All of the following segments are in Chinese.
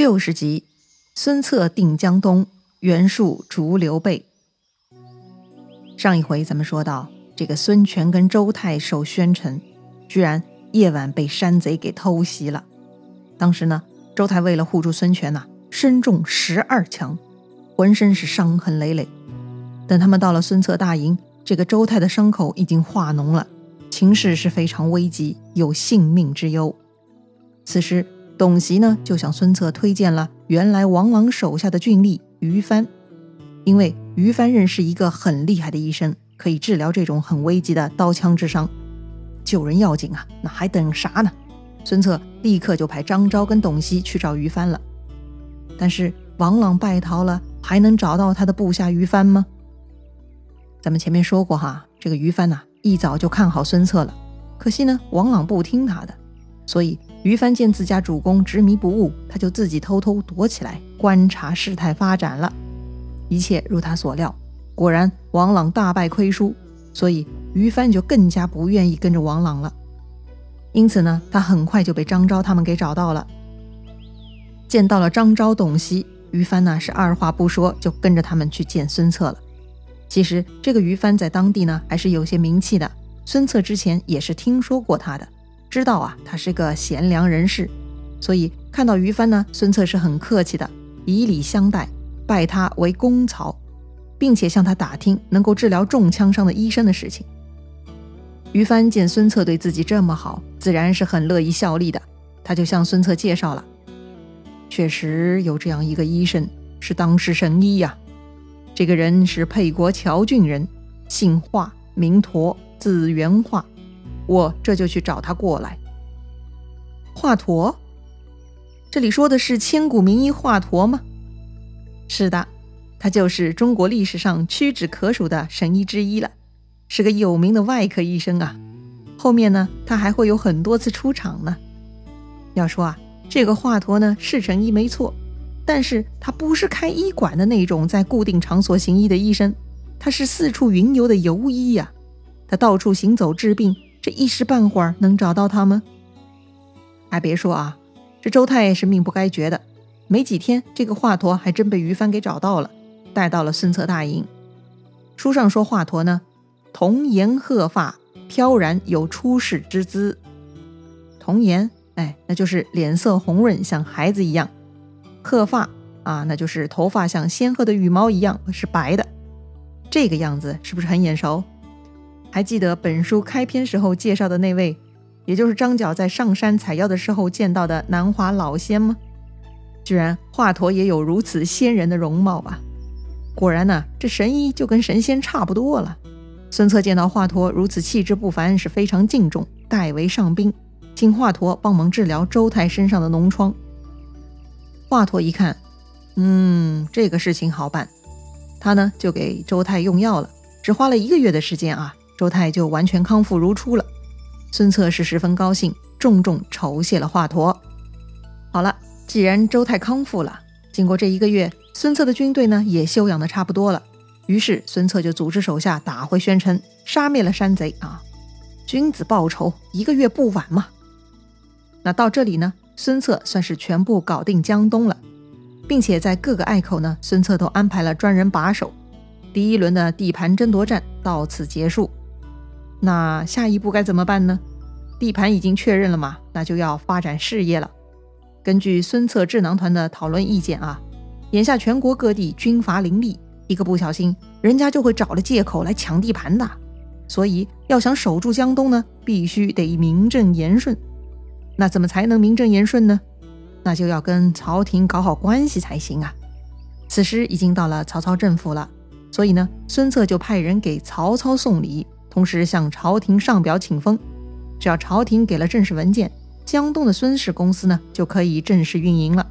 六十集，孙策定江东，袁术逐刘备。上一回咱们说到，这个孙权跟周泰守宣城，居然夜晚被山贼给偷袭了。当时呢，周泰为了护住孙权呐，身中十二枪，浑身是伤痕累累。等他们到了孙策大营，这个周泰的伤口已经化脓了，情势是非常危急，有性命之忧。此时。董袭呢，就向孙策推荐了原来王朗手下的郡吏于帆，因为于帆认识一个很厉害的医生，可以治疗这种很危急的刀枪之伤。救人要紧啊，那还等啥呢？孙策立刻就派张昭跟董袭去找于帆了。但是王朗败逃了，还能找到他的部下于帆吗？咱们前面说过哈，这个于帆呐，一早就看好孙策了，可惜呢，王朗不听他的，所以。于帆见自家主公执迷不悟，他就自己偷偷躲起来观察事态发展了。一切如他所料，果然王朗大败亏输，所以于帆就更加不愿意跟着王朗了。因此呢，他很快就被张昭他们给找到了。见到了张昭、董袭，于帆呢是二话不说就跟着他们去见孙策了。其实这个于帆在当地呢还是有些名气的，孙策之前也是听说过他的。知道啊，他是个贤良人士，所以看到于帆呢，孙策是很客气的，以礼相待，拜他为公曹，并且向他打听能够治疗中枪伤的医生的事情。于帆见孙策对自己这么好，自然是很乐意效力的，他就向孙策介绍了，确实有这样一个医生，是当世神医呀。这个人是沛国谯郡人，姓华，名佗，字元化。我这就去找他过来。华佗，这里说的是千古名医华佗吗？是的，他就是中国历史上屈指可数的神医之一了，是个有名的外科医生啊。后面呢，他还会有很多次出场呢。要说啊，这个华佗呢是神医没错，但是他不是开医馆的那种在固定场所行医的医生，他是四处云游的游医呀。他到处行走治病。这一时半会儿能找到他吗？还别说啊，这周泰是命不该绝的。没几天，这个华佗还真被于帆给找到了，带到了孙策大营。书上说华佗呢，童颜鹤发，飘然有出世之姿。童颜，哎，那就是脸色红润，像孩子一样；鹤发啊，那就是头发像仙鹤的羽毛一样是白的。这个样子是不是很眼熟？还记得本书开篇时候介绍的那位，也就是张角在上山采药的时候见到的南华老仙吗？居然华佗也有如此仙人的容貌啊！果然呢，这神医就跟神仙差不多了。孙策见到华佗如此气质不凡，是非常敬重，代为上宾，请华佗帮忙治疗周泰身上的脓疮。华佗一看，嗯，这个事情好办，他呢就给周泰用药了，只花了一个月的时间啊。周泰就完全康复如初了，孙策是十分高兴，重重酬谢了华佗。好了，既然周泰康复了，经过这一个月，孙策的军队呢也休养的差不多了，于是孙策就组织手下打回宣城，杀灭了山贼啊！君子报仇，一个月不晚嘛。那到这里呢，孙策算是全部搞定江东了，并且在各个隘口呢，孙策都安排了专人把守。第一轮的地盘争夺战到此结束。那下一步该怎么办呢？地盘已经确认了嘛，那就要发展事业了。根据孙策智囊团的讨论意见啊，眼下全国各地军阀林立，一个不小心，人家就会找了借口来抢地盘的。所以要想守住江东呢，必须得名正言顺。那怎么才能名正言顺呢？那就要跟朝廷搞好关系才行啊。此时已经到了曹操政府了，所以呢，孙策就派人给曹操送礼。同时向朝廷上表请封，只要朝廷给了正式文件，江东的孙氏公司呢就可以正式运营了。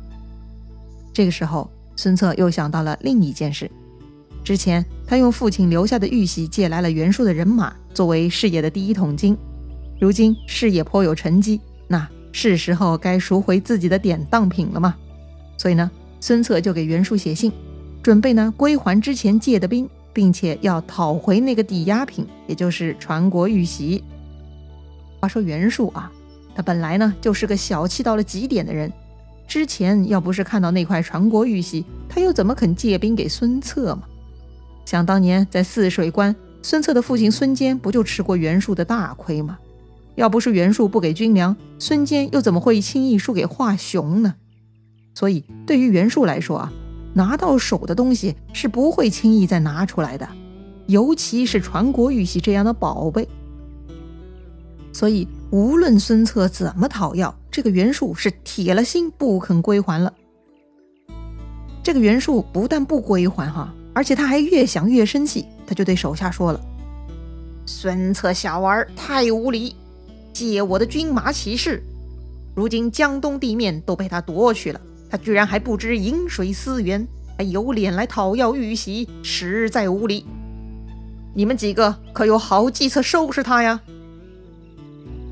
这个时候，孙策又想到了另一件事：之前他用父亲留下的玉玺借来了袁术的人马，作为事业的第一桶金。如今事业颇有成绩，那是时候该赎回自己的典当品了嘛。所以呢，孙策就给袁术写信，准备呢归还之前借的兵。并且要讨回那个抵押品，也就是传国玉玺。话说袁术啊，他本来呢就是个小气到了极点的人，之前要不是看到那块传国玉玺，他又怎么肯借兵给孙策嘛？想当年在泗水关，孙策的父亲孙坚不就吃过袁术的大亏吗？要不是袁术不给军粮，孙坚又怎么会轻易输给华雄呢？所以对于袁术来说啊，拿到手的东西是不会轻易再拿出来的，尤其是传国玉玺这样的宝贝。所以无论孙策怎么讨要，这个袁术是铁了心不肯归还了。这个袁术不但不归还哈，而且他还越想越生气，他就对手下说了：“孙策小儿太无礼。”借我的军马起事，如今江东地面都被他夺去了，他居然还不知饮水思源，还有脸来讨要玉玺，实在无礼。你们几个可有好计策收拾他呀？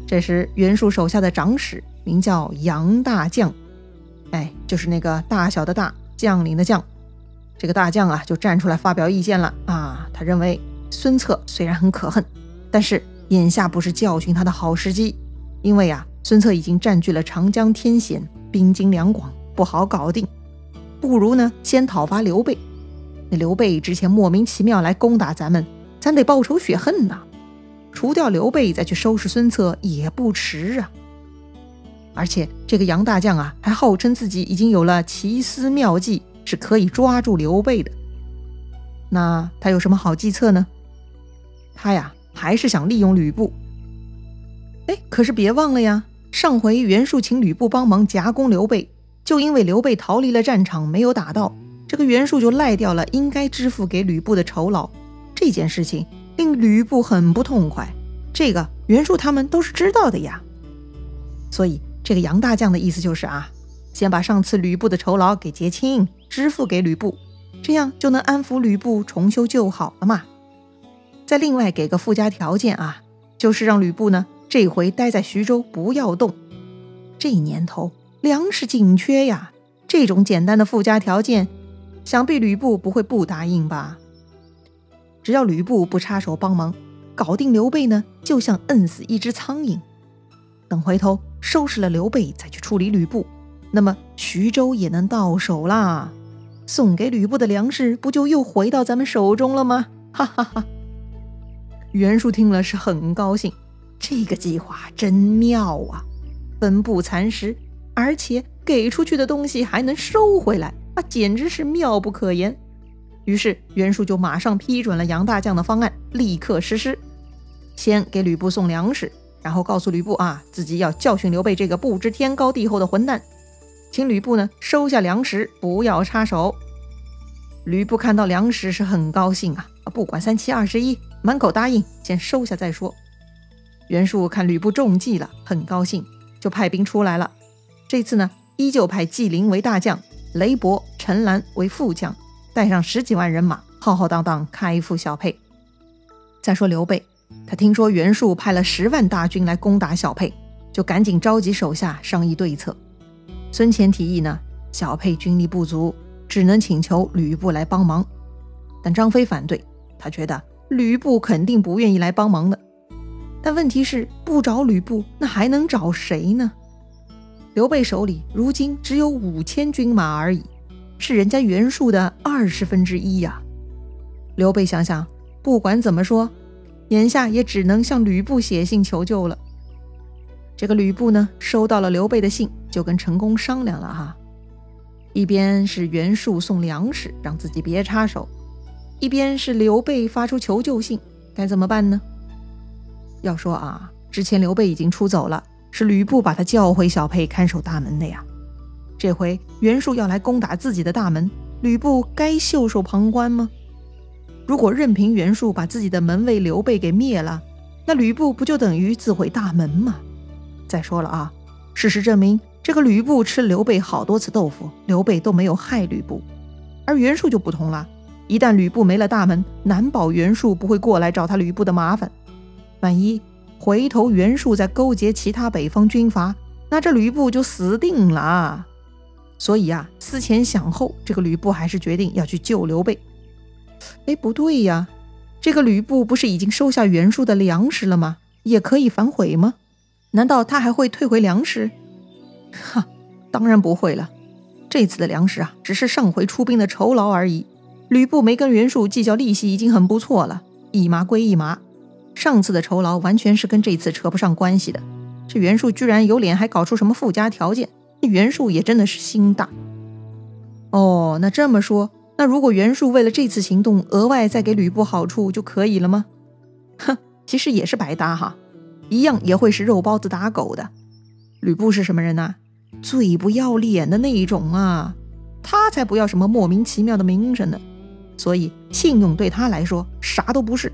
这时，袁术手下的长史名叫杨大将，哎，就是那个大小的大将领的将，这个大将啊，就站出来发表意见了啊。他认为孙策虽然很可恨，但是。眼下不是教训他的好时机，因为啊，孙策已经占据了长江天险，兵精粮广，不好搞定。不如呢，先讨伐刘备。那刘备之前莫名其妙来攻打咱们，咱得报仇雪恨呐。除掉刘备，再去收拾孙策也不迟啊。而且这个杨大将啊，还号称自己已经有了奇思妙计，是可以抓住刘备的。那他有什么好计策呢？他呀。还是想利用吕布，哎，可是别忘了呀，上回袁术请吕布帮忙夹攻刘备，就因为刘备逃离了战场，没有打到，这个袁术就赖掉了应该支付给吕布的酬劳。这件事情令吕布很不痛快，这个袁术他们都是知道的呀。所以这个杨大将的意思就是啊，先把上次吕布的酬劳给结清，支付给吕布，这样就能安抚吕布，重修旧好了嘛。再另外给个附加条件啊，就是让吕布呢这回待在徐州不要动。这年头粮食紧缺呀，这种简单的附加条件，想必吕布不会不答应吧？只要吕布不插手帮忙搞定刘备呢，就像摁死一只苍蝇。等回头收拾了刘备，再去处理吕布，那么徐州也能到手啦。送给吕布的粮食不就又回到咱们手中了吗？哈哈哈。袁术听了是很高兴，这个计划真妙啊！分布蚕食，而且给出去的东西还能收回来，那，简直是妙不可言。于是袁术就马上批准了杨大将的方案，立刻实施。先给吕布送粮食，然后告诉吕布啊，自己要教训刘备这个不知天高地厚的混蛋，请吕布呢收下粮食，不要插手。吕布看到粮食是很高兴啊，不管三七二十一。满口答应，先收下再说。袁术看吕布中计了，很高兴，就派兵出来了。这次呢，依旧派纪灵为大将，雷伯、陈兰为副将，带上十几万人马，浩浩荡荡开赴小沛。再说刘备，他听说袁术派了十万大军来攻打小沛，就赶紧召集手下商议对策。孙乾提议呢，小沛军力不足，只能请求吕布来帮忙。但张飞反对，他觉得。吕布肯定不愿意来帮忙的，但问题是不找吕布，那还能找谁呢？刘备手里如今只有五千军马而已，是人家袁术的二十分之一呀。刘备想想，不管怎么说，眼下也只能向吕布写信求救了。这个吕布呢，收到了刘备的信，就跟陈宫商量了哈，一边是袁术送粮食，让自己别插手。一边是刘备发出求救信，该怎么办呢？要说啊，之前刘备已经出走了，是吕布把他叫回小沛看守大门的呀。这回袁术要来攻打自己的大门，吕布该袖手旁观吗？如果任凭袁术把自己的门卫刘备给灭了，那吕布不就等于自毁大门吗？再说了啊，事实证明，这个吕布吃刘备好多次豆腐，刘备都没有害吕布，而袁术就不同了。一旦吕布没了大门，难保袁术不会过来找他吕布的麻烦。万一回头袁术再勾结其他北方军阀，那这吕布就死定了。所以啊，思前想后，这个吕布还是决定要去救刘备。哎，不对呀，这个吕布不是已经收下袁术的粮食了吗？也可以反悔吗？难道他还会退回粮食？哈，当然不会了。这次的粮食啊，只是上回出兵的酬劳而已。吕布没跟袁术计较利息，已经很不错了。一码归一码，上次的酬劳完全是跟这次扯不上关系的。这袁术居然有脸还搞出什么附加条件？袁术也真的是心大。哦，那这么说，那如果袁术为了这次行动额外再给吕布好处就可以了吗？哼，其实也是白搭哈，一样也会是肉包子打狗的。吕布是什么人呐？最不要脸的那一种啊！他才不要什么莫名其妙的名声呢。所以信用对他来说啥都不是。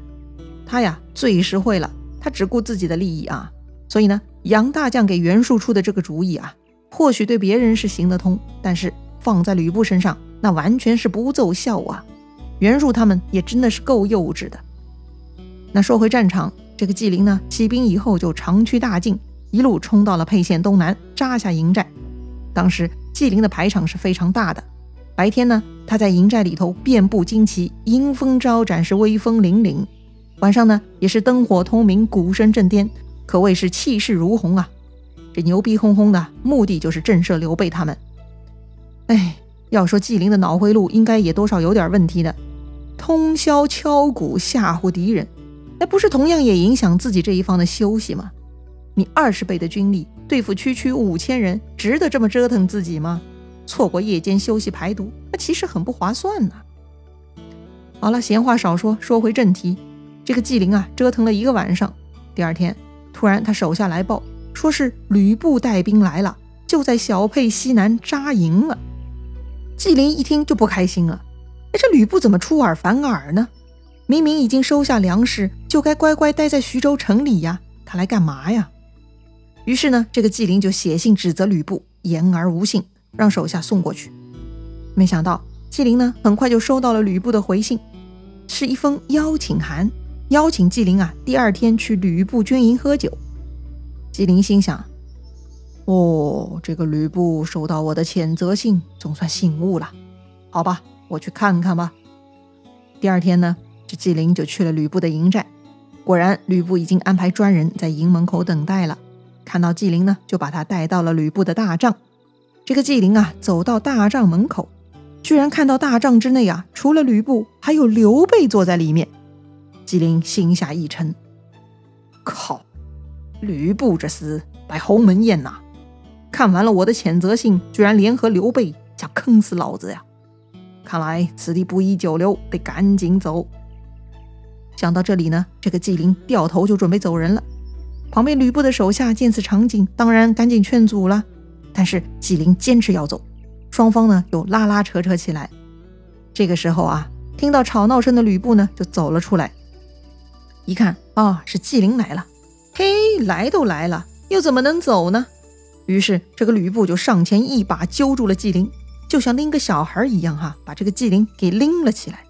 他呀最实惠了，他只顾自己的利益啊。所以呢，杨大将给袁术出的这个主意啊，或许对别人是行得通，但是放在吕布身上，那完全是不奏效啊。袁术他们也真的是够幼稚的。那说回战场，这个纪灵呢，起兵以后就长驱大进。一路冲到了沛县东南，扎下营寨。当时纪灵的排场是非常大的。白天呢，他在营寨里头遍布旌旗，迎风招展，是威风凛凛；晚上呢，也是灯火通明，鼓声震天，可谓是气势如虹啊！这牛逼哄哄的，目的就是震慑刘备他们。哎，要说纪灵的脑回路，应该也多少有点问题的。通宵敲鼓吓唬敌人，哎，不是同样也影响自己这一方的休息吗？你二十倍的军力对付区区五千人，值得这么折腾自己吗？错过夜间休息排毒，那其实很不划算呐。好了，闲话少说，说回正题。这个纪灵啊，折腾了一个晚上，第二天突然他手下来报，说是吕布带兵来了，就在小沛西南扎营了。纪灵一听就不开心了，哎，这吕布怎么出尔反尔呢？明明已经收下粮食，就该乖乖待在徐州城里呀，他来干嘛呀？于是呢，这个纪灵就写信指责吕布言而无信，让手下送过去。没想到纪灵呢，很快就收到了吕布的回信，是一封邀请函，邀请纪灵啊，第二天去吕布军营喝酒。纪灵心想：哦，这个吕布收到我的谴责信，总算醒悟了。好吧，我去看看吧。第二天呢，这纪灵就去了吕布的营寨，果然吕布已经安排专人在营门口等待了。看到纪灵呢，就把他带到了吕布的大帐。这个纪灵啊，走到大帐门口，居然看到大帐之内啊，除了吕布，还有刘备坐在里面。纪灵心下一沉，靠，吕布这厮摆鸿门宴呐！看完了我的谴责信，居然联合刘备想坑死老子呀！看来此地不宜久留，得赶紧走。想到这里呢，这个纪灵掉头就准备走人了。旁边吕布的手下见此场景，当然赶紧劝阻了。但是纪灵坚持要走，双方呢又拉拉扯扯起来。这个时候啊，听到吵闹声的吕布呢就走了出来，一看啊是纪灵来了，嘿，来都来了，又怎么能走呢？于是这个吕布就上前一把揪住了纪灵，就像拎个小孩一样哈，把这个纪灵给拎了起来。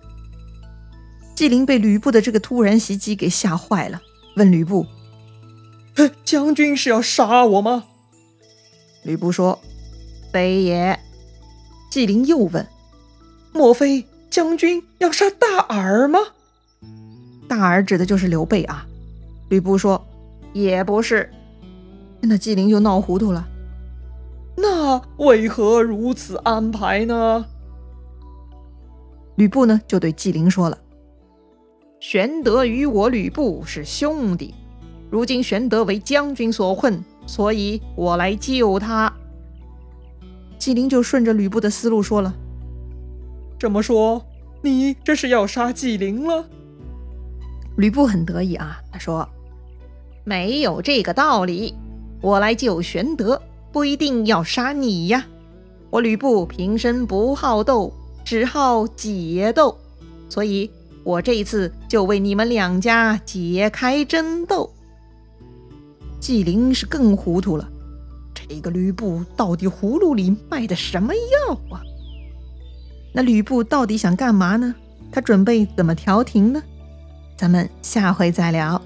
纪灵被吕布的这个突然袭击给吓坏了，问吕布。将军是要杀我吗？吕布说：“非也。”纪灵又问：“莫非将军要杀大耳吗？”大耳指的就是刘备啊。吕布说：“也不是。”那纪灵就闹糊涂了。那为何如此安排呢？吕布呢就对纪灵说了：“玄德与我吕布是兄弟。”如今玄德为将军所困，所以我来救他。纪灵就顺着吕布的思路说了：“这么说，你这是要杀纪灵了？”吕布很得意啊，他说：“没有这个道理，我来救玄德，不一定要杀你呀。我吕布平生不好斗，只好解斗，所以我这一次就为你们两家解开争斗。”纪灵是更糊涂了，这个吕布到底葫芦里卖的什么药啊？那吕布到底想干嘛呢？他准备怎么调停呢？咱们下回再聊。